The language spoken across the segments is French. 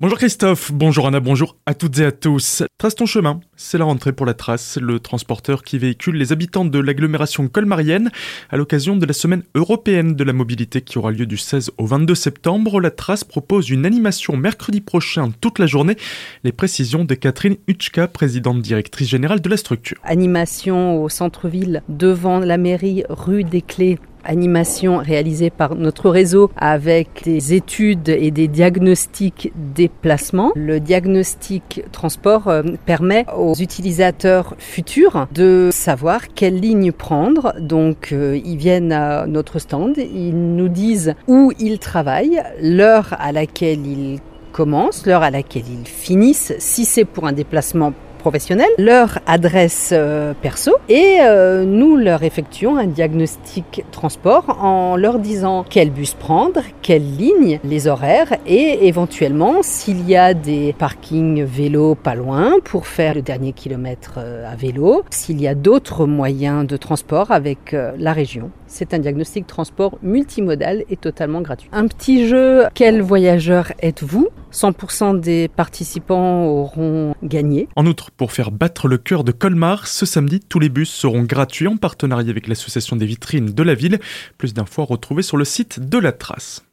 Bonjour Christophe, bonjour Anna, bonjour à toutes et à tous. Trace ton chemin, c'est la rentrée pour la Trace, le transporteur qui véhicule les habitants de l'agglomération colmarienne à l'occasion de la semaine européenne de la mobilité qui aura lieu du 16 au 22 septembre. La Trace propose une animation mercredi prochain toute la journée. Les précisions de Catherine Hutschka, présidente directrice générale de la structure. Animation au centre-ville devant la mairie rue des Clés animation réalisée par notre réseau avec des études et des diagnostics déplacement. Le diagnostic transport euh, permet aux utilisateurs futurs de savoir quelle ligne prendre. Donc euh, ils viennent à notre stand, ils nous disent où ils travaillent, l'heure à laquelle ils commencent, l'heure à laquelle ils finissent, si c'est pour un déplacement professionnels, leur adresse euh, perso et euh, nous leur effectuons un diagnostic transport en leur disant quel bus prendre, quelle ligne, les horaires et éventuellement s'il y a des parkings vélo pas loin pour faire le dernier kilomètre euh, à vélo, s'il y a d'autres moyens de transport avec la région. C'est un diagnostic transport multimodal et totalement gratuit. Un petit jeu, quel voyageur êtes-vous? 100% des participants auront gagné. En outre, pour faire battre le cœur de Colmar, ce samedi, tous les bus seront gratuits en partenariat avec l'association des vitrines de la ville. Plus d'infos à retrouver sur le site de la Trace.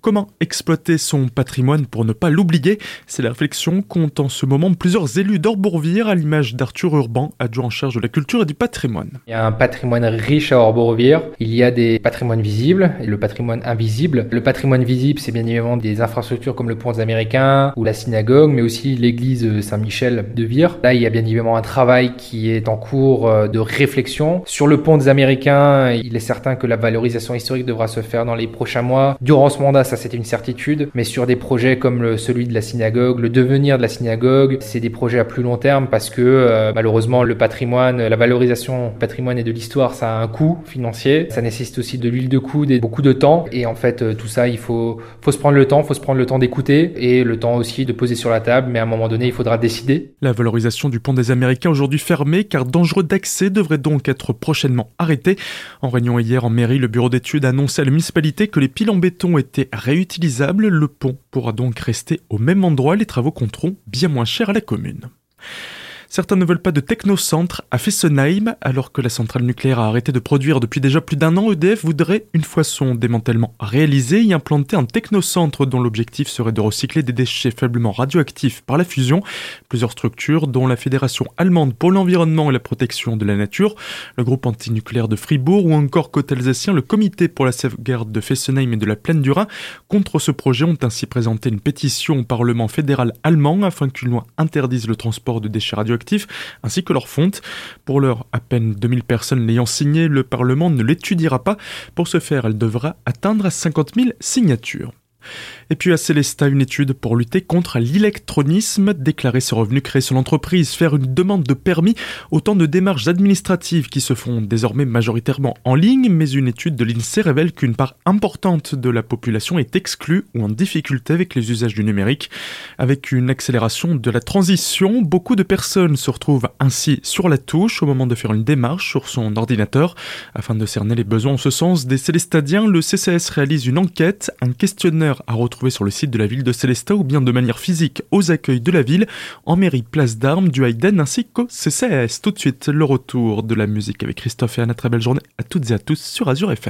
Comment exploiter son patrimoine pour ne pas l'oublier? C'est la réflexion qu'ont en ce moment plusieurs élus d'Orbourvire à l'image d'Arthur Urban, adjoint en charge de la culture et du patrimoine. Il y a un patrimoine riche à Orbourvire. Il y a des patrimoines visibles et le patrimoine invisible. Le patrimoine visible, c'est bien évidemment des infrastructures comme le pont des Américains ou la synagogue, mais aussi l'église Saint-Michel de Vire. Là, il y a bien évidemment un travail qui est en cours euh, de réflexion. Sur le pont des Américains, il est certain que la valorisation historique devra se faire dans les prochains mois. Durant ce mandat, ça c'était une certitude, mais sur des projets comme celui de la synagogue, le devenir de la synagogue, c'est des projets à plus long terme parce que euh, malheureusement le patrimoine, la valorisation du patrimoine et de l'histoire, ça a un coût financier, ça nécessite aussi de l'huile de coude et beaucoup de temps, et en fait euh, tout ça il faut, faut se prendre le temps, faut se prendre le temps d'écouter et le temps aussi de poser sur la table, mais à un moment donné il faudra décider. La valorisation du pont des Américains aujourd'hui fermé car dangereux d'accès devrait donc être prochainement arrêté. En réunion hier en mairie, le bureau d'études a annoncé à la municipalité que les piles en béton réutilisable, le pont pourra donc rester au même endroit, les travaux compteront bien moins cher à la commune. Certains ne veulent pas de technocentre à Fessenheim, alors que la centrale nucléaire a arrêté de produire depuis déjà plus d'un an. EDF voudrait, une fois son démantèlement réalisé, y implanter un technocentre dont l'objectif serait de recycler des déchets faiblement radioactifs par la fusion. Plusieurs structures, dont la Fédération allemande pour l'environnement et la protection de la nature, le groupe antinucléaire de Fribourg ou encore côté alsacien, le comité pour la sauvegarde de Fessenheim et de la plaine du Rhin, contre ce projet ont ainsi présenté une pétition au Parlement fédéral allemand afin qu'une loi interdise le transport de déchets radioactifs ainsi que leur fonte. Pour l'heure, à peine 2000 personnes l'ayant signé, le Parlement ne l'étudiera pas. Pour ce faire, elle devra atteindre 50 000 signatures. Et puis à Célesta, une étude pour lutter contre l'électronisme, déclarer ses revenus créés sur l'entreprise, faire une demande de permis, autant de démarches administratives qui se font désormais majoritairement en ligne, mais une étude de l'INSEE révèle qu'une part importante de la population est exclue ou en difficulté avec les usages du numérique. Avec une accélération de la transition, beaucoup de personnes se retrouvent ainsi sur la touche au moment de faire une démarche sur son ordinateur. Afin de cerner les besoins en ce sens des Célestadiens, le CCS réalise une enquête, un questionnaire à retrouver sur le site de la ville de Célestat ou bien de manière physique aux accueils de la ville, en mairie Place d'Armes, du Hayden ainsi qu'au CCS. Tout de suite, le retour de la musique avec Christophe et Anna. Très belle journée à toutes et à tous sur Azure FM.